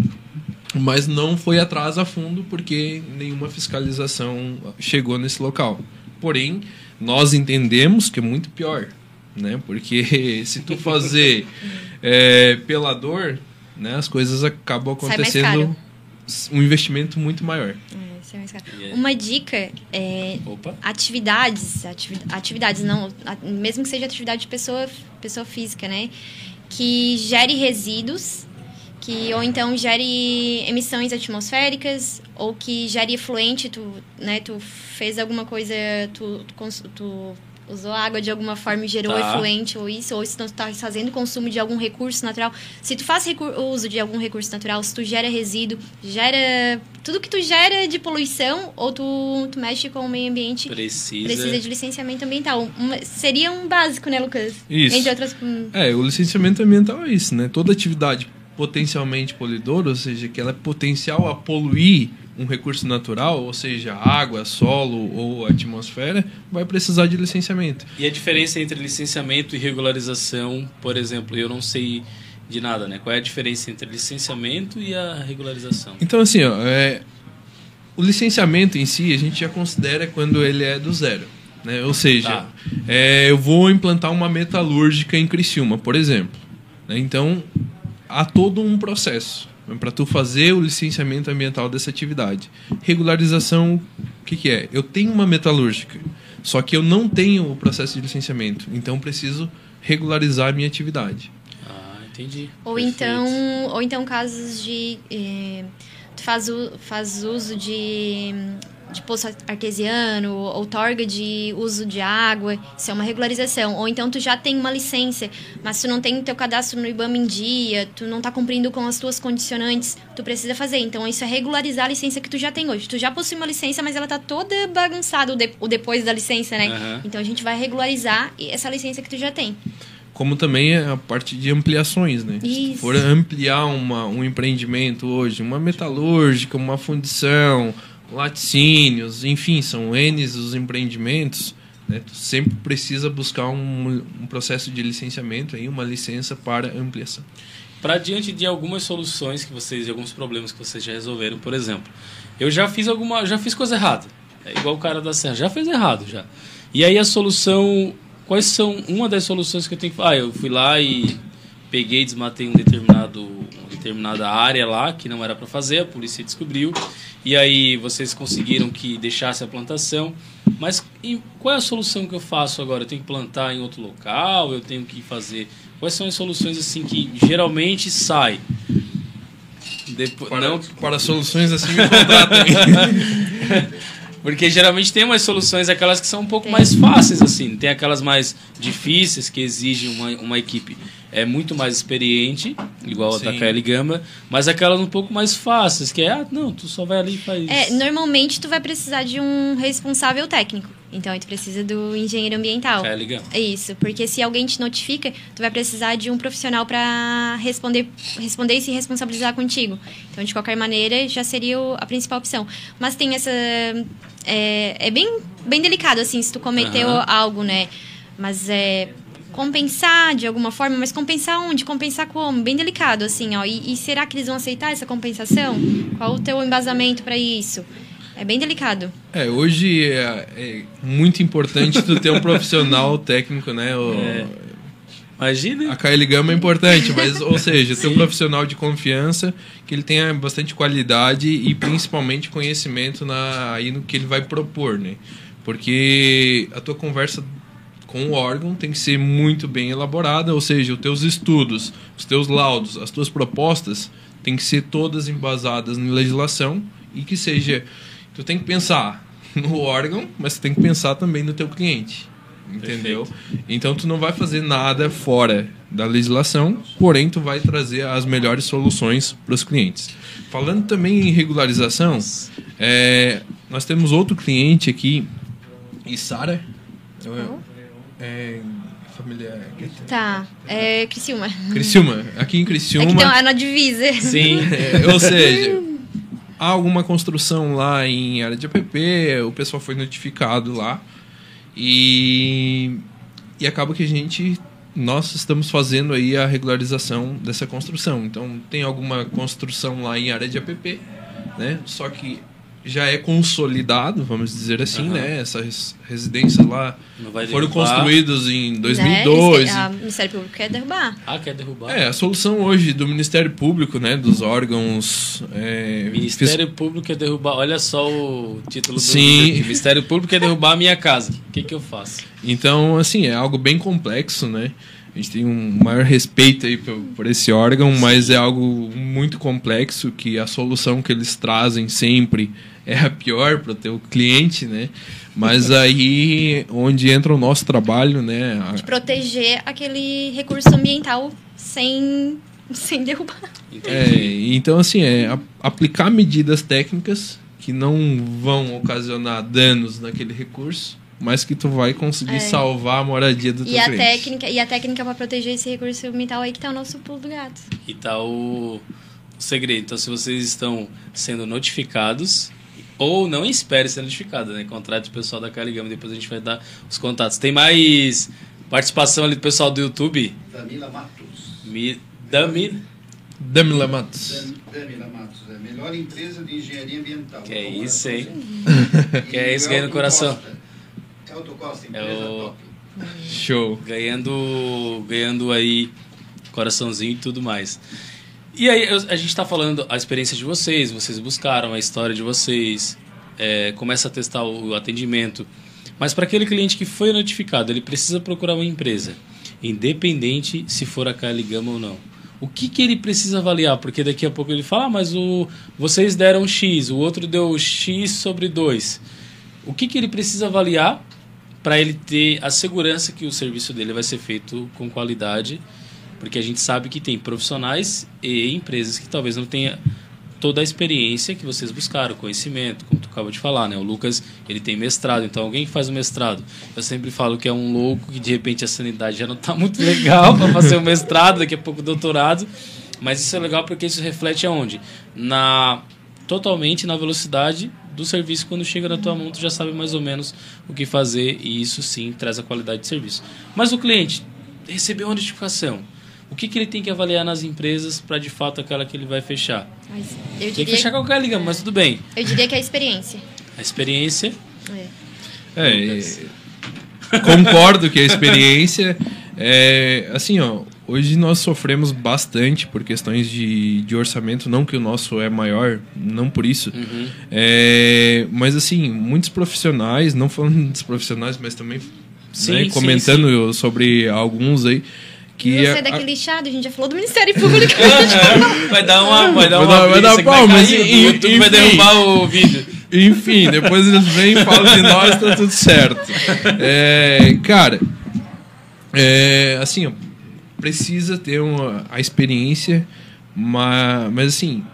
mas não foi atrás a fundo porque nenhuma fiscalização chegou nesse local. Porém, nós entendemos que é muito pior, né? Porque se tu fazer é, pela dor, né, as coisas acabam acontecendo um investimento muito maior. É, Uma dica é Opa. atividades, atividades não, mesmo que seja atividade de pessoa, pessoa física, né? Que gere resíduos, que ou então gere emissões atmosféricas, ou que gere efluente, tu, né, tu fez alguma coisa, tu, tu, tu usou água de alguma forma e gerou tá. efluente ou isso, ou se tu está fazendo consumo de algum recurso natural. Se tu faz uso de algum recurso natural, se tu gera resíduo, gera tudo que tu gera de poluição ou tu, tu mexe com o meio ambiente, precisa, precisa de licenciamento ambiental. Uma, seria um básico, né, Lucas? Isso. Entre outras... É, o licenciamento ambiental é isso, né? Toda atividade potencialmente poluidora, ou seja, que ela é potencial a poluir um recurso natural, ou seja, água, solo ou atmosfera, vai precisar de licenciamento. E a diferença entre licenciamento e regularização, por exemplo, eu não sei de nada, né? Qual é a diferença entre licenciamento e a regularização? Então, assim, ó, é, o licenciamento em si a gente já considera quando ele é do zero. Né? Ou seja, tá. é, eu vou implantar uma metalúrgica em Criciúma, por exemplo. Né? Então, há todo um processo para tu fazer o licenciamento ambiental dessa atividade. Regularização, o que, que é? Eu tenho uma metalúrgica, só que eu não tenho o processo de licenciamento, então preciso regularizar a minha atividade. Ah, entendi. Ou Perfeito. então, ou então casos de eh, tu faz, faz uso de, de poço artesiano, outorga de uso de água, isso é uma regularização. Ou então tu já tem uma licença, mas tu não tem teu cadastro no IBAMA em dia, tu não tá cumprindo com as tuas condicionantes, tu precisa fazer. Então isso é regularizar a licença que tu já tem hoje. Tu já possui uma licença, mas ela tá toda bagunçada o, de- o depois da licença, né? Aham. Então a gente vai regularizar essa licença que tu já tem. Como também é a parte de ampliações, né? Se Isso. for ampliar uma, um empreendimento hoje, uma metalúrgica, uma fundição, laticínios, enfim, são N os empreendimentos, né? Tu sempre precisa buscar um, um processo de licenciamento, aí, uma licença para ampliação. Para diante de algumas soluções que vocês, de alguns problemas que vocês já resolveram, por exemplo, eu já fiz alguma, já fiz coisa errada. É igual o cara da serra, já fez errado já. E aí a solução, quais são uma das soluções que eu tenho que, ah, eu fui lá e peguei, desmatei um determinado, determinada área lá que não era para fazer, a polícia descobriu. E aí vocês conseguiram que deixasse a plantação. Mas e qual é a solução que eu faço agora? Eu tenho que plantar em outro local? Eu tenho que fazer. Quais são as soluções assim que geralmente sai? Depois, Para, não, para soluções assim me contratem. porque geralmente tem umas soluções, aquelas que são um pouco mais fáceis, assim. Tem aquelas mais difíceis que exigem uma, uma equipe é muito mais experiente, igual a da. KL Gamba, mas aquelas um pouco mais fáceis, que é, ah, não, tu só vai ali e faz. É, normalmente tu vai precisar de um responsável técnico. Então, aí tu precisa do engenheiro ambiental. KL Gamba. É isso, porque se alguém te notifica, tu vai precisar de um profissional para responder, responder e se responsabilizar contigo. Então, de qualquer maneira, já seria a principal opção. Mas tem essa é, é bem bem delicado assim, se tu cometeu Aham. algo, né? Mas é compensar de alguma forma, mas compensar onde? Compensar como? Bem delicado assim, ó. E, e será que eles vão aceitar essa compensação? Qual o teu embasamento para isso? É bem delicado. É, hoje é, é muito importante tu ter um profissional técnico, né? O, É. Imagina. A KL Gama é importante, mas, ou seja, ter um profissional de confiança que ele tenha bastante qualidade e principalmente conhecimento na, aí no que ele vai propor, né? Porque a tua conversa com o órgão tem que ser muito bem elaborada, ou seja, os teus estudos, os teus laudos, as tuas propostas têm que ser todas embasadas em legislação e que seja... Tu tem que pensar no órgão, mas tu tem que pensar também no teu cliente. Entendeu? Então tu não vai fazer nada fora da legislação, porém tu vai trazer as melhores soluções para os clientes. Falando também em regularização, é, nós temos outro cliente aqui, Isara. É, família Tá, é Criciúma. Criciúma. Aqui em É Criciúma. então, é na divisa. Sim. É, ou seja, há alguma construção lá em área de APP, o pessoal foi notificado lá e, e acaba que a gente nós estamos fazendo aí a regularização dessa construção. Então tem alguma construção lá em área de APP, né? Só que já é consolidado, vamos dizer assim, Aham. né? Essas residências lá foram derrubar. construídas em Né? 2012. Eles- a- O Ministério Público quer derrubar. Ah, quer derrubar? É, a solução hoje do Ministério Público, né, dos órgãos... É, Ministério Público quer derrubar. Olha só o título do Sim. aqui. Ministério Público quer derrubar a minha casa. O que, que eu faço? Então, assim, é algo bem complexo, né? A gente tem um maior respeito aí por, por esse órgão, mas é algo muito complexo que a solução que eles trazem sempre é a pior para o teu cliente, né? Mas aí onde entra o nosso trabalho, né? a- Proteger aquele recurso ambiental sem, sem derrubar. É, então, assim, é aplicar medidas técnicas que não vão ocasionar danos naquele recurso, mas que tu vai conseguir É. salvar a moradia do teu E a, cliente. técnica, e a técnica para proteger esse recurso ambiental aí que tá o nosso pulo do gato. E tá o, o segredo. Então, se vocês estão sendo notificados, ou não espere ser notificado, né? Contrate o pessoal da Caligama, depois a gente vai dar os contatos. Tem mais participação ali do pessoal do YouTube? Damila Matos. Mi, Dami, Damila Matos. Damila Matos, é a melhor empresa de engenharia ambiental. Que é isso, hein? Que é isso que é no coração. Costa. Costa, É empresa o- top. Show. ganhando, ganhando aí coraçãozinho e tudo mais. E aí a gente está falando a experiência de vocês, vocês buscaram a história de vocês, é, começa a testar o atendimento. Mas para aquele cliente que foi notificado, ele precisa procurar uma empresa, independente se for a KL Gama ou não. O que, que ele precisa avaliar? Porque daqui a pouco ele fala, ah, mas o, vocês deram X, o outro deu X sobre 2. O que, que ele precisa avaliar para ele ter a segurança que o serviço dele vai ser feito com qualidade? Porque a gente sabe que tem profissionais e empresas que talvez não tenha toda a experiência que vocês buscaram, conhecimento, como tu acabou de falar, né? O Lucas, ele tem mestrado, então alguém que faz o mestrado, eu sempre falo que é um louco que de repente a sanidade já não está muito legal para fazer o mestrado, daqui a pouco o doutorado, mas isso é legal porque isso reflete aonde? Na totalmente na velocidade do serviço quando chega na tua mão, tu já sabe mais ou menos o que fazer e isso sim traz a qualidade de serviço. Mas o cliente recebeu uma notificação. O que, que ele tem que avaliar nas empresas para de fato aquela que ele vai fechar? Tem que diria, fechar qualquer liga, mas tudo bem. eu diria que é a experiência. A experiência. É. É, e- concordo que a experiência é assim, ó. Hoje nós sofremos bastante por questões de, de orçamento, não que o nosso é maior, não por isso. Uhum. É, mas assim, muitos profissionais, não falando dos profissionais, mas também Sim, né, sim, comentando sobre alguns aí que a- sai daquele lixado, a gente já falou do Ministério Público. Vai dar uma. Vai dar Vai uma. dar- vai dar brisa que pau, mas o YouTube vai enfim. derrubar o vídeo. Enfim, depois eles vêm e falam de nós, tá tudo certo. É, cara, é, assim, ó, precisa ter uma, a experiência, mas, mas assim,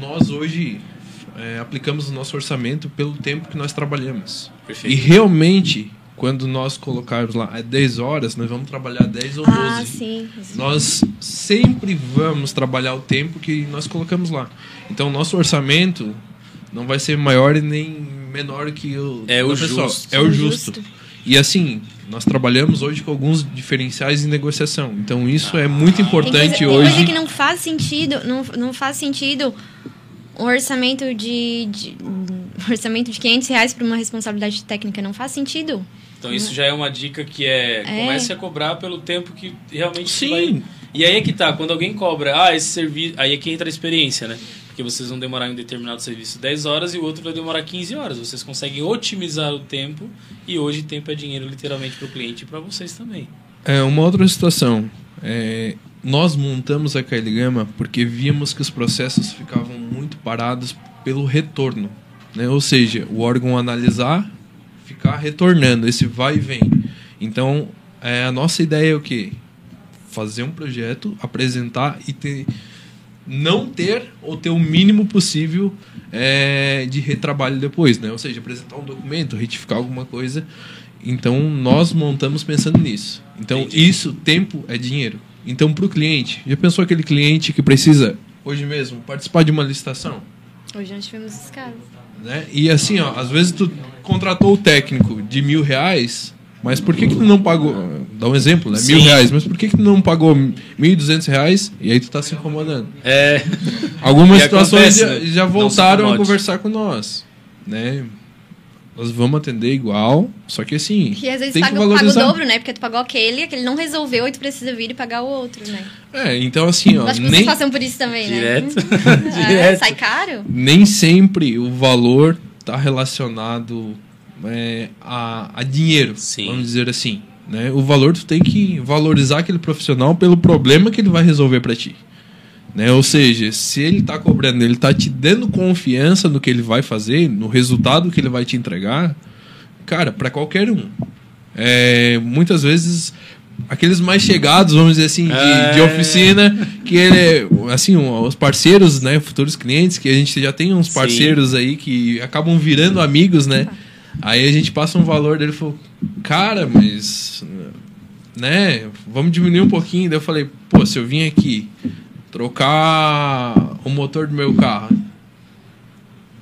nós hoje é, aplicamos o nosso orçamento pelo tempo que nós trabalhamos. Perfeito. E realmente, quando nós colocarmos lá é 10 horas, nós vamos trabalhar 10 ou 12. ah, sim. Nós sempre vamos trabalhar o tempo que nós colocamos lá. Então, nosso orçamento não vai ser maior e nem menor que o É o pessoal. justo. É o justo. E assim, nós trabalhamos hoje com alguns diferenciais em negociação. Então, isso é muito Tem coisa, importante tem hoje. coisa que não faz sentido, não, não faz sentido um orçamento de, de- um orçamento de 500 reais para uma responsabilidade técnica. Não faz sentido. Então isso já é uma dica que é, É. comece a cobrar pelo tempo que realmente Sim. vai. E aí é que tá, quando alguém cobra, ah, esse serviço, aí é que entra a experiência, né? Porque vocês vão demorar em um determinado serviço 10 horas e o outro vai demorar 15 horas. Vocês conseguem otimizar o tempo e hoje tempo é dinheiro literalmente para o cliente e para vocês também. É, uma outra situação. É, nós montamos a KL Gama porque víamos que os processos ficavam muito parados pelo retorno. Né? Ou seja, o órgão analisar, ficar retornando, esse vai e vem. Então, é, a nossa ideia é o quê? Fazer um projeto, apresentar e ter, não ter ou ter o mínimo possível é, de retrabalho depois. Né? Ou seja, apresentar um documento, retificar alguma coisa. Então, nós montamos pensando nisso. Então, Entendi. isso, tempo é dinheiro. Então, para o cliente, já pensou aquele cliente que precisa, hoje mesmo, participar de uma licitação? Hoje nós tivemos esses casos. né? E assim, ó, às vezes tu contratou o técnico de mil reais, mas por que que tu não pagou? Dá um exemplo, né? Mil Sim. reais, mas por que que tu não pagou mil e duzentos reais e aí tu tá se incomodando? É. Algumas E situações acontece, já, né? já voltaram a conversar com nós, né? Nós vamos atender igual, só que assim, E às vezes tem que paga, paga o valorizar. dobro, né? Porque tu pagou aquele, aquele não resolveu e tu precisa vir e pagar o outro, né? É, então assim, ó, Acho que vocês nem, passam por isso também, Direto. né? É, Direto. sai caro? nem sempre o valor está relacionado é, a, a dinheiro, Sim. vamos dizer assim. Né? O valor tu tem que valorizar aquele profissional pelo problema que ele vai resolver para ti. Né? Ou seja, se ele está cobrando, ele está te dando confiança no que ele vai fazer, no resultado que ele vai te entregar, cara, para qualquer um. É, muitas vezes aqueles mais chegados, vamos dizer assim, de, É. de oficina, que ele, assim, os parceiros, né, futuros clientes, que a gente já tem uns Sim. parceiros aí que acabam virando amigos, né? Aí a gente passa um valor dele e falou, cara, mas né, vamos diminuir um pouquinho. Daí eu falei, pô, se eu vim aqui trocar o motor do meu carro,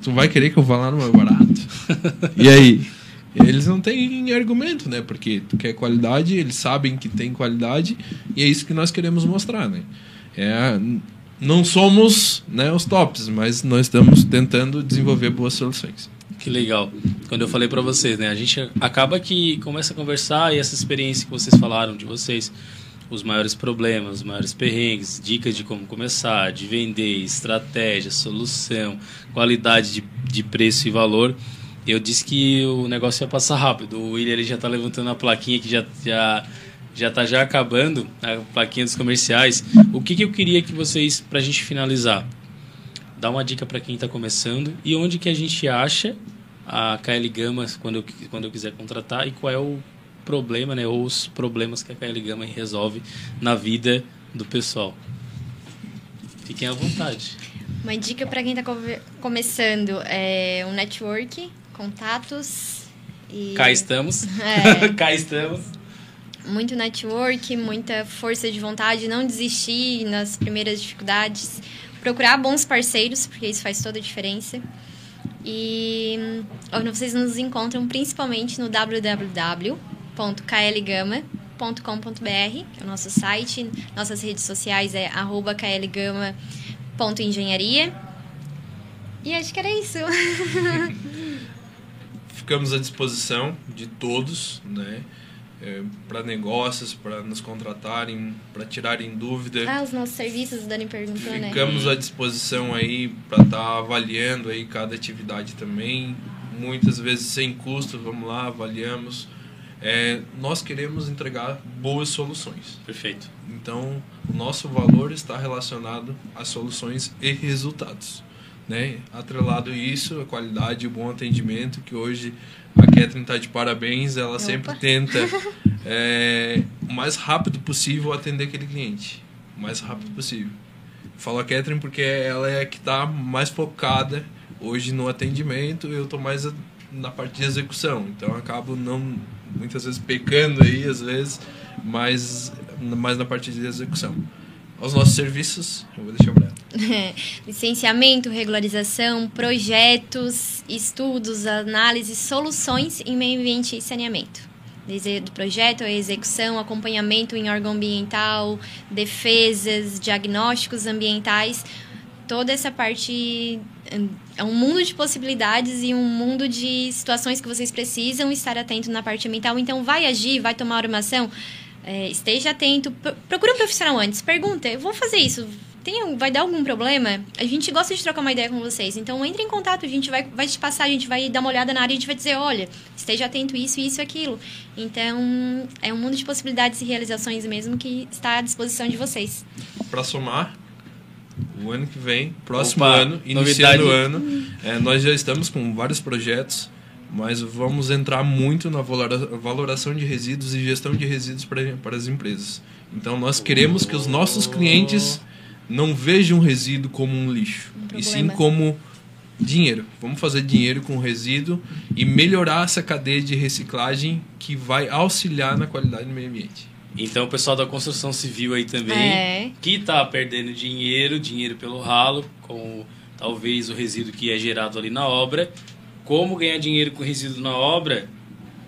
tu vai querer que eu vá lá no mais barato? e aí? Eles não têm argumento, né? Porque tu quer qualidade, eles sabem que tem qualidade e é isso que nós queremos mostrar, né? É, não somos né, os tops, mas nós estamos tentando desenvolver boas soluções. Que legal. Quando eu falei pra vocês, né? A gente acaba que começa a conversar e essa experiência que vocês falaram de vocês, os maiores problemas, os maiores perrengues, dicas de como começar, de vender, estratégia, solução, qualidade de, de preço e valor. Eu disse que o negócio ia passar rápido. O William ele já está levantando a plaquinha que já já já está já acabando a plaquinha dos comerciais. O que, que eu queria que vocês para a gente finalizar, dar uma dica para quem está começando e onde que a gente acha a KL Gama quando eu, quando eu quiser contratar e qual é o problema, né, ou os problemas que a KL Gama resolve na vida do pessoal. Fiquem à vontade. Uma dica para quem está começando é um network, contatos e cá estamos. É. cá estamos. Muito network, muita força de vontade, não desistir nas primeiras dificuldades, procurar bons parceiros, porque isso faz toda a diferença. E vocês nos encontram principalmente no www.klgama.com.br, que é o nosso site. Nossas redes sociais é klgama.engenharia. E acho que era isso. Ficamos à disposição de todos, né? É, para negócios, para nos contratarem, para tirarem dúvida. Ah, os nossos serviços, o Dani perguntou, né? Ficamos à disposição aí para estar tá avaliando aí cada atividade também, muitas vezes sem custo, vamos lá, avaliamos. É, nós queremos entregar boas soluções. Perfeito. Então, o nosso valor está relacionado a soluções e resultados. Né? Atrelado isso, a qualidade e o bom atendimento que hoje a Catherine está de parabéns, ela Opa. sempre tenta é, o mais rápido possível atender aquele cliente. O mais rápido possível. Falo a Catherine porque ela é a que está mais focada hoje no atendimento, eu estou mais na parte de execução. Então eu acabo não muitas vezes pecando aí, às vezes, mas mais na parte de execução aos nossos serviços, eu vou deixar o Licenciamento, regularização, projetos, estudos, análises, soluções em meio ambiente e saneamento. Desde do projeto, a execução, acompanhamento em órgão ambiental, defesas, diagnósticos ambientais, toda essa parte é um mundo de possibilidades e um mundo de situações que vocês precisam estar atento na parte ambiental. Então, vai agir, vai tomar uma ação é, esteja atento, procure um profissional antes, pergunta, eu vou fazer isso, tem, vai dar algum problema? A gente gosta de trocar uma ideia com vocês, então entre em contato, a gente vai, vai te passar, a gente vai dar uma olhada na área e a gente vai dizer, olha, esteja atento isso, isso e aquilo. Então, é um mundo de possibilidades e realizações mesmo que está à disposição de vocês. Para somar, o ano que vem, próximo Opa, ano, iniciando o ano, é, nós já estamos com vários projetos mas vamos entrar muito na valoração de resíduos e gestão de resíduos para, as empresas. Então, nós queremos que os nossos clientes não vejam resíduo como um lixo, um e sim como dinheiro. Vamos fazer dinheiro com resíduo e melhorar essa cadeia de reciclagem que vai auxiliar na qualidade do meio ambiente. Então, o pessoal da construção civil aí também, é. que está perdendo dinheiro, dinheiro pelo ralo, com talvez o resíduo que é gerado ali na obra, como ganhar dinheiro com resíduo na obra,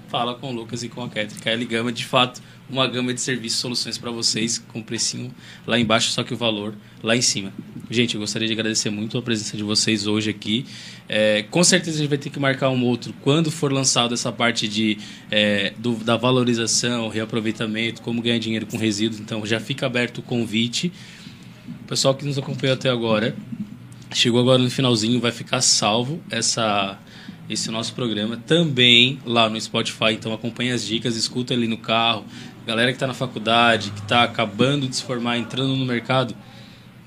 fala com o Lucas e com a Ketri. KL Gama, de fato, uma gama de serviços e soluções para vocês, com precinho lá embaixo, só que o valor lá em cima. Gente, eu gostaria de agradecer muito a presença de vocês hoje aqui. É, com certeza a gente vai ter que marcar um outro quando for lançado essa parte de, é, do, da valorização, reaproveitamento, como ganhar dinheiro com resíduos. Então já fica aberto o convite. O pessoal que nos acompanhou até agora, chegou agora no finalzinho, vai ficar salvo essa esse nosso programa também lá no Spotify. Então acompanhe as dicas, escuta ali no carro. Galera que está na faculdade, que está acabando de se formar, entrando no mercado.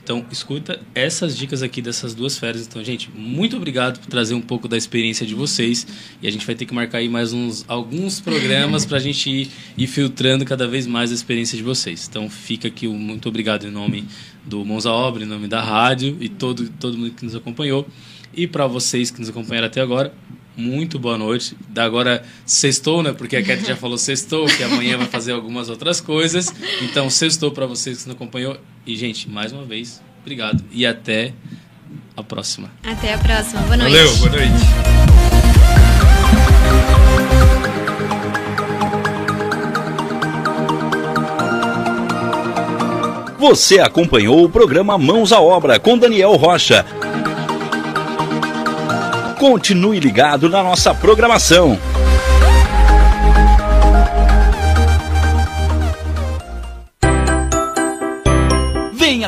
Então escuta essas dicas aqui dessas duas férias. Então, gente, muito obrigado por trazer um pouco da experiência de vocês. E a gente vai ter que marcar aí mais uns alguns programas para a gente ir, ir filtrando cada vez mais a experiência de vocês. Então fica aqui o muito obrigado em nome do Mãos à Obra, em nome da rádio e todo, todo mundo que nos acompanhou. E para vocês que nos acompanharam até agora, muito boa noite. Da agora sextou, né? Porque a Cat já falou sextou, que amanhã vai fazer algumas outras coisas. Então, sextou para vocês que nos acompanhou. E, gente, mais uma vez, obrigado. E até a próxima. Até a próxima. Boa noite. Valeu, boa noite. Você acompanhou o programa Mãos à Obra com Daniel Rocha. Continue ligado na nossa programação.